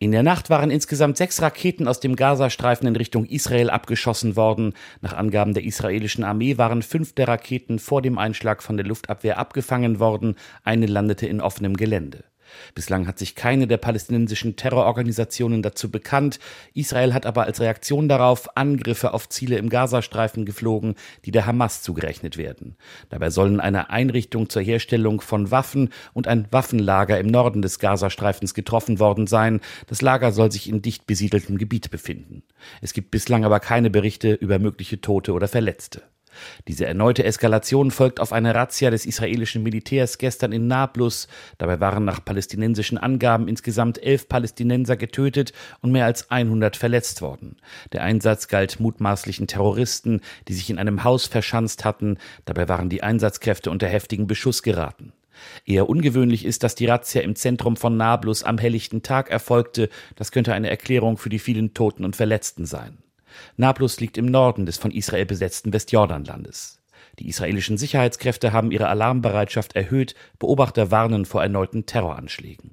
In der Nacht waren insgesamt sechs Raketen aus dem Gazastreifen in Richtung Israel abgeschossen worden. Nach Angaben der israelischen Armee waren fünf der Raketen vor dem Einschlag von der Luftabwehr abgefangen worden. Eine landete in offenem Gelände. Bislang hat sich keine der palästinensischen Terrororganisationen dazu bekannt. Israel hat aber als Reaktion darauf Angriffe auf Ziele im Gazastreifen geflogen, die der Hamas zugerechnet werden. Dabei sollen eine Einrichtung zur Herstellung von Waffen und ein Waffenlager im Norden des Gazastreifens getroffen worden sein. Das Lager soll sich in dicht besiedeltem Gebiet befinden. Es gibt bislang aber keine Berichte über mögliche Tote oder Verletzte. Diese erneute Eskalation folgt auf eine Razzia des israelischen Militärs gestern in Nablus. Dabei waren nach palästinensischen Angaben insgesamt elf Palästinenser getötet und mehr als 100 verletzt worden. Der Einsatz galt mutmaßlichen Terroristen, die sich in einem Haus verschanzt hatten. Dabei waren die Einsatzkräfte unter heftigen Beschuss geraten. Eher ungewöhnlich ist, dass die Razzia im Zentrum von Nablus am helllichten Tag erfolgte. Das könnte eine Erklärung für die vielen Toten und Verletzten sein. Nablus liegt im Norden des von Israel besetzten Westjordanlandes. Die israelischen Sicherheitskräfte haben ihre Alarmbereitschaft erhöht, Beobachter warnen vor erneuten Terroranschlägen.